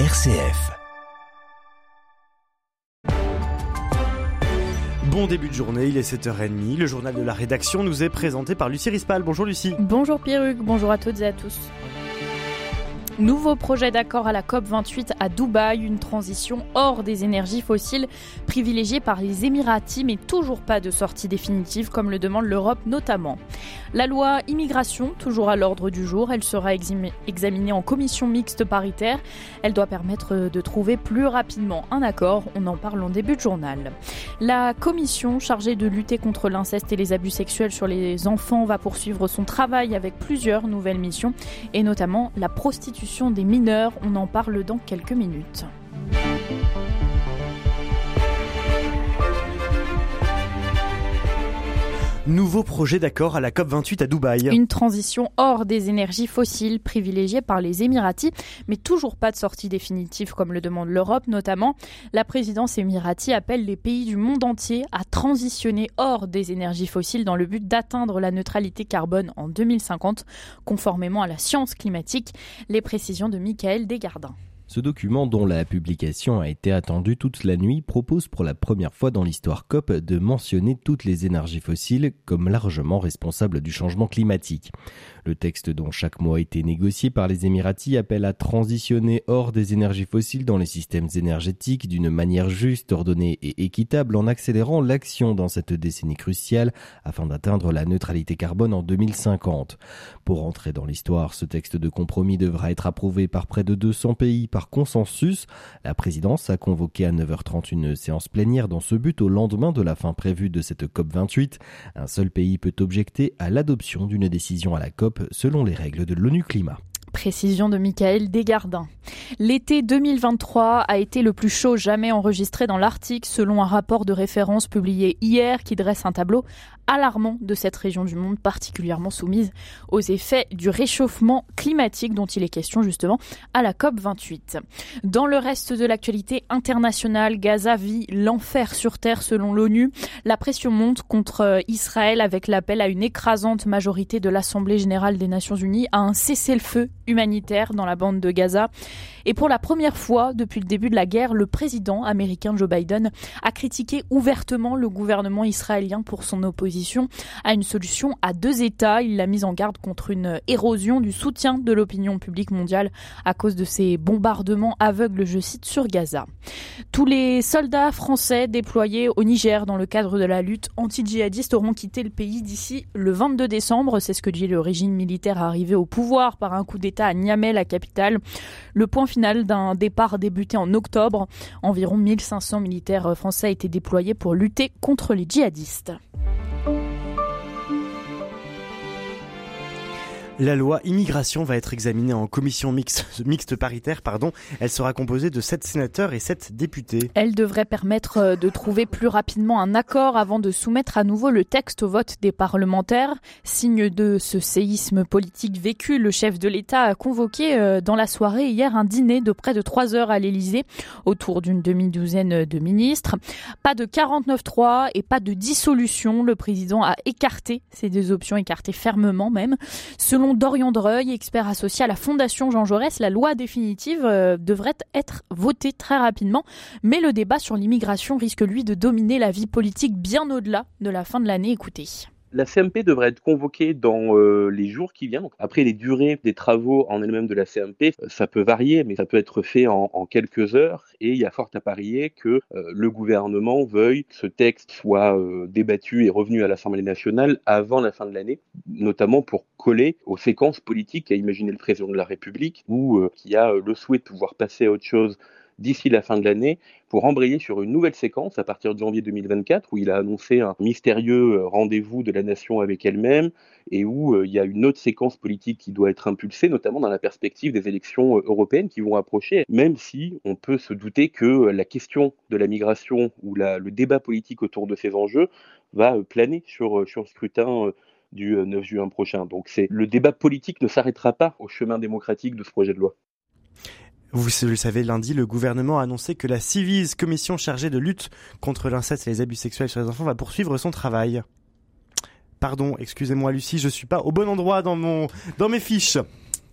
RCF. Bon début de journée, il est 7h30. Le journal de la rédaction nous est présenté par Lucie Rispal. Bonjour Lucie. Bonjour Pierruc, bonjour à toutes et à tous. Nouveau projet d'accord à la COP28 à Dubaï, une transition hors des énergies fossiles privilégiée par les Émiratis, mais toujours pas de sortie définitive comme le demande l'Europe notamment. La loi immigration, toujours à l'ordre du jour, elle sera examinée en commission mixte paritaire. Elle doit permettre de trouver plus rapidement un accord, on en parle en début de journal. La commission chargée de lutter contre l'inceste et les abus sexuels sur les enfants va poursuivre son travail avec plusieurs nouvelles missions et notamment la prostitution des mineurs. On en parle dans quelques minutes. Nouveau projet d'accord à la COP28 à Dubaï. Une transition hors des énergies fossiles privilégiée par les Émiratis, mais toujours pas de sortie définitive comme le demande l'Europe notamment. La présidence émirati appelle les pays du monde entier à transitionner hors des énergies fossiles dans le but d'atteindre la neutralité carbone en 2050, conformément à la science climatique. Les précisions de Michael Desgardins. Ce document, dont la publication a été attendue toute la nuit, propose pour la première fois dans l'histoire COP de mentionner toutes les énergies fossiles comme largement responsables du changement climatique. Le texte dont chaque mot a été négocié par les Émiratis appelle à transitionner hors des énergies fossiles dans les systèmes énergétiques d'une manière juste, ordonnée et équitable en accélérant l'action dans cette décennie cruciale afin d'atteindre la neutralité carbone en 2050. Pour entrer dans l'histoire, ce texte de compromis devra être approuvé par près de 200 pays par consensus. La présidence a convoqué à 9h30 une séance plénière dans ce but au lendemain de la fin prévue de cette COP28. Un seul pays peut objecter à l'adoption d'une décision à la COP selon les règles de l'ONU Climat. Précision de Michael Desgardins. L'été 2023 a été le plus chaud jamais enregistré dans l'Arctique selon un rapport de référence publié hier qui dresse un tableau alarmant de cette région du monde particulièrement soumise aux effets du réchauffement climatique dont il est question justement à la COP 28. Dans le reste de l'actualité internationale, Gaza vit l'enfer sur terre selon l'ONU. La pression monte contre Israël avec l'appel à une écrasante majorité de l'Assemblée générale des Nations unies à un cessez-le-feu humanitaire dans la bande de Gaza. Et pour la première fois depuis le début de la guerre, le président américain Joe Biden a critiqué ouvertement le gouvernement israélien pour son opposition à une solution à deux États. Il l'a mis en garde contre une érosion du soutien de l'opinion publique mondiale à cause de ces bombardements aveugles, je cite, sur Gaza. Tous les soldats français déployés au Niger dans le cadre de la lutte anti-djihadiste auront quitté le pays d'ici le 22 décembre. C'est ce que dit le régime militaire arrivé au pouvoir par un coup d'État à Niamey, la capitale. Le point final d'un départ débuté en octobre. Environ 1500 militaires français étaient déployés pour lutter contre les djihadistes. La loi immigration va être examinée en commission mixte, mixte paritaire. Pardon. Elle sera composée de 7 sénateurs et 7 députés. Elle devrait permettre euh, de trouver plus rapidement un accord avant de soumettre à nouveau le texte au vote des parlementaires. Signe de ce séisme politique vécu, le chef de l'État a convoqué euh, dans la soirée hier un dîner de près de 3 heures à l'Élysée autour d'une demi-douzaine de ministres. Pas de 49-3 et pas de dissolution. Le président a écarté ces deux options, écartées fermement même. Selon Selon Dorian Dreuil, expert associé à la Fondation Jean Jaurès, la loi définitive euh, devrait être votée très rapidement, mais le débat sur l'immigration risque lui de dominer la vie politique bien au-delà de la fin de l'année. Écoutez. La CMP devrait être convoquée dans euh, les jours qui viennent. après, les durées des travaux en elles-mêmes de la CMP, euh, ça peut varier, mais ça peut être fait en, quelques heures. Et il y a fort à parier que euh, le gouvernement veuille que ce texte soit débattu et revenu à l'Assemblée nationale avant la fin de l'année, notamment pour coller aux séquences politiques qu'a imaginé le président de la République, ou qui a le souhait de pouvoir passer à autre chose d'ici la fin de l'année pour embrayer sur une nouvelle séquence à partir de janvier 2024 où il a annoncé un mystérieux euh, rendez-vous de la nation avec elle-même et où euh, il y a une autre séquence politique qui doit être impulsée, notamment dans la perspective des élections euh, européennes qui vont approcher, même si on peut se douter que la question de la migration ou le débat politique autour de ces enjeux va planer sur, sur le scrutin du 9 juin prochain. Donc le débat politique ne s'arrêtera pas au chemin démocratique de ce projet de loi. Vous le savez, lundi, le gouvernement a annoncé que la Civis, commission chargée de lutte contre l'inceste et les abus sexuels sur les enfants, va poursuivre son travail. Pardon, excusez-moi Lucie, je suis pas au bon endroit dans mon dans mes fiches.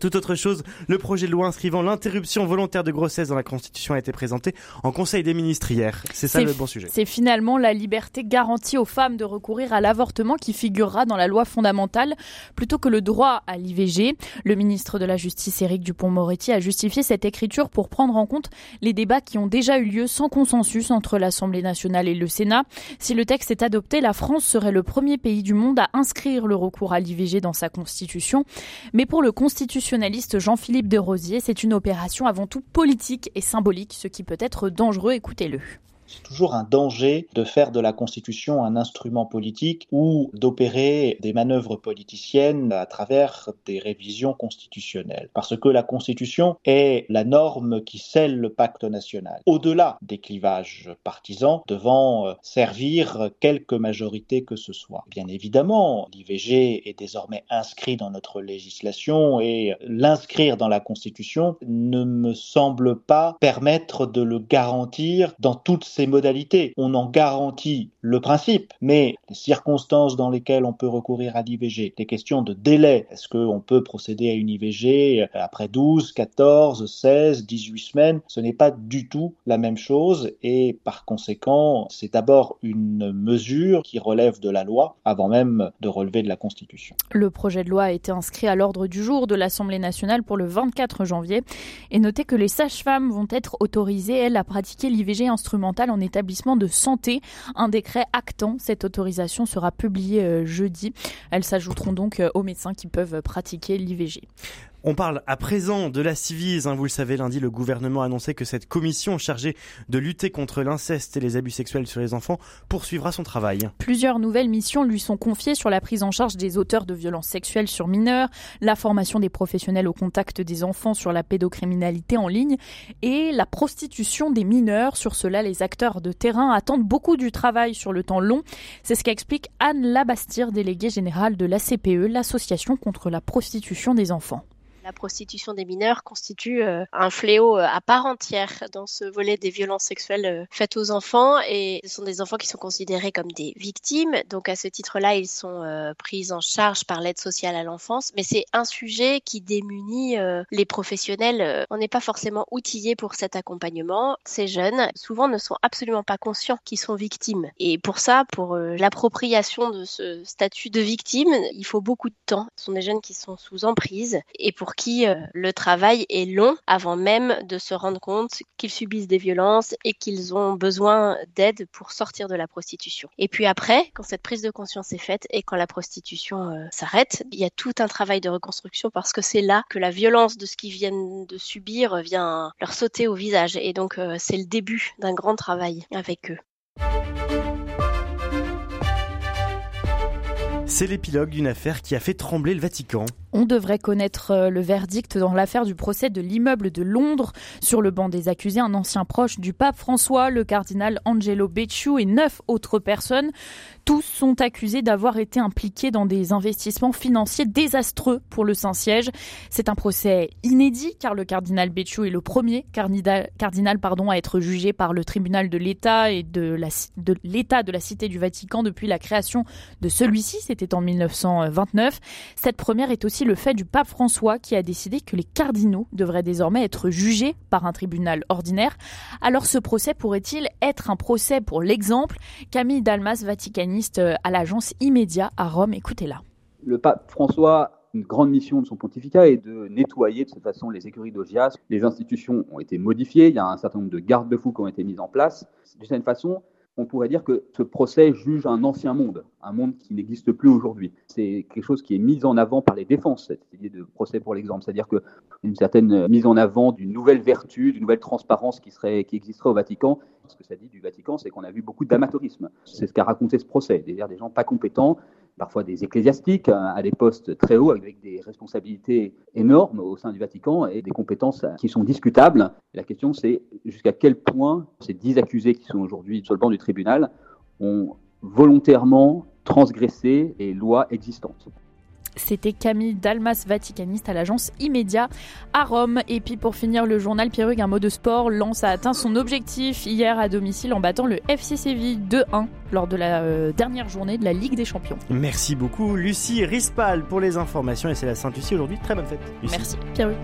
Tout autre chose, le projet de loi inscrivant l'interruption volontaire de grossesse dans la Constitution a été présenté en Conseil des ministres hier. C'est ça le bon sujet. C'est finalement la liberté garantie aux femmes de recourir à l'avortement qui figurera dans la loi fondamentale plutôt que le droit à l'IVG. Le ministre de la Justice, Éric Dupont-Moretti, a justifié cette écriture pour prendre en compte les débats qui ont déjà eu lieu sans consensus entre l'Assemblée nationale et le Sénat. Si le texte est adopté, la France serait le premier pays du monde à inscrire le recours à l'IVG dans sa Constitution. Mais pour le Constitution constitutionnaliste Jean-Philippe de c'est une opération avant tout politique et symbolique, ce qui peut être dangereux. Écoutez-le. C'est toujours un danger de faire de la Constitution un instrument politique ou d'opérer des manœuvres politiciennes à travers des révisions constitutionnelles. Parce que la Constitution est la norme qui scelle le pacte national. Au-delà des clivages partisans devant euh, servir quelque majorité que ce soit. Bien évidemment, l'IVG est désormais inscrit dans notre législation et l'inscrire dans la Constitution ne me semble pas permettre de le garantir dans toutes ces modalités. On en garantit le principe, mais les circonstances dans lesquelles on peut recourir à l'IVG, des questions de délai, est-ce qu'on peut procéder à une IVG après 12, 14, 16, 18 semaines, ce n'est pas du tout la même chose et par conséquent, c'est d'abord une mesure qui relève de la loi avant même de relever de la Constitution. Le projet de loi a été inscrit à l'ordre du jour de l'Assemblée nationale pour le 24 janvier et notez que les sages-femmes vont être autorisées, elles, à pratiquer l'IVG instrumentale en établissement de santé. Un décret actant cette autorisation sera publié euh, jeudi. Elles s'ajouteront donc euh, aux médecins qui peuvent pratiquer l'IVG. On parle à présent de la Civise. Hein. vous le savez, lundi, le gouvernement a annoncé que cette commission chargée de lutter contre l'inceste et les abus sexuels sur les enfants poursuivra son travail. Plusieurs nouvelles missions lui sont confiées sur la prise en charge des auteurs de violences sexuelles sur mineurs, la formation des professionnels au contact des enfants sur la pédocriminalité en ligne et la prostitution des mineurs. Sur cela, les acteurs de terrain attendent beaucoup du travail sur le temps long. C'est ce qu'explique Anne Labastir, déléguée générale de l'ACPE, l'association contre la prostitution des enfants. La prostitution des mineurs constitue euh, un fléau euh, à part entière dans ce volet des violences sexuelles euh, faites aux enfants et ce sont des enfants qui sont considérés comme des victimes. Donc à ce titre-là, ils sont pris en charge par l'aide sociale à l'enfance, mais c'est un sujet qui démunit les professionnels. On n'est pas forcément outillés pour cet accompagnement. Ces jeunes, souvent, ne sont absolument pas conscients qu'ils sont victimes. Et pour ça, pour l'appropriation de ce statut de victime, il faut beaucoup de temps. Ce sont des jeunes qui sont sous emprise et pour qui euh, le travail est long avant même de se rendre compte qu'ils subissent des violences et qu'ils ont besoin d'aide pour sortir de la prostitution. Et puis après, quand cette prise de conscience est faite et quand la prostitution euh, s'arrête, il y a tout un travail de reconstruction parce que c'est là que la violence de ce qu'ils viennent de subir vient leur sauter au visage. Et donc euh, c'est le début d'un grand travail avec eux. C'est l'épilogue d'une affaire qui a fait trembler le Vatican. On devrait connaître euh, le verdict dans l'affaire du procès de l'immeuble de Londres. Sur le banc des accusés, un ancien proche du pape François, le cardinal Angelo Becciu et neuf autres personnes. Tous sont accusés d'avoir été impliqués dans des investissements financiers désastreux pour le Saint-Siège. C'est un procès inédit car le cardinal Becciu est le premier cardinal, cardinal pardon, à être jugé par le tribunal de l'État et de l'État de, de la Cité du Vatican depuis la création de celui-ci. C'était en 1929. Cette première est aussi le fait du pape François qui a décidé que les cardinaux devraient désormais être jugés par un tribunal ordinaire. Alors ce procès pourrait-il être un procès pour l'exemple? Camille Dalmas, vaticaniste euh, à l'agence Immédiat à Rome, écoutez-la. Le pape François une grande mission de son pontificat est de nettoyer de cette façon les écuries d'Augias. Les institutions ont été modifiées, il y a un certain nombre de garde-fous qui ont été mis en place. De cette façon, on pourrait dire que ce procès juge un ancien monde, un monde qui n'existe plus aujourd'hui. C'est quelque chose qui est mis en avant par les défenses, cette idée de procès pour l'exemple, c'est-à-dire qu'une certaine mise en avant d'une nouvelle vertu, d'une nouvelle transparence qui, serait, qui existerait au Vatican. Ce que ça dit du Vatican, c'est qu'on a vu beaucoup d'amateurisme. C'est ce qu'a raconté ce procès, c'est-à-dire des gens pas compétents, parfois des ecclésiastiques hein, à des postes très hauts avec des responsabilités énormes au sein du Vatican et des compétences qui sont discutables. la question c'est jusqu'à quel point ces dix accusés qui sont aujourd'hui sur le banc du tribunal ont volontairement transgressé les lois existantes. C'était Camille Dalmas, vaticaniste à l'agence Immédiat à Rome. Et puis pour finir, le journal Pierrug, un mot de sport, Lens a atteint son objectif hier à domicile en battant le FC Séville 2-1 lors de la euh, dernière journée de la Ligue des Champions. Merci beaucoup Lucie Rispal pour les informations et c'est la Sainte-Lucie aujourd'hui. Très bonne fête. Merci Pierrug.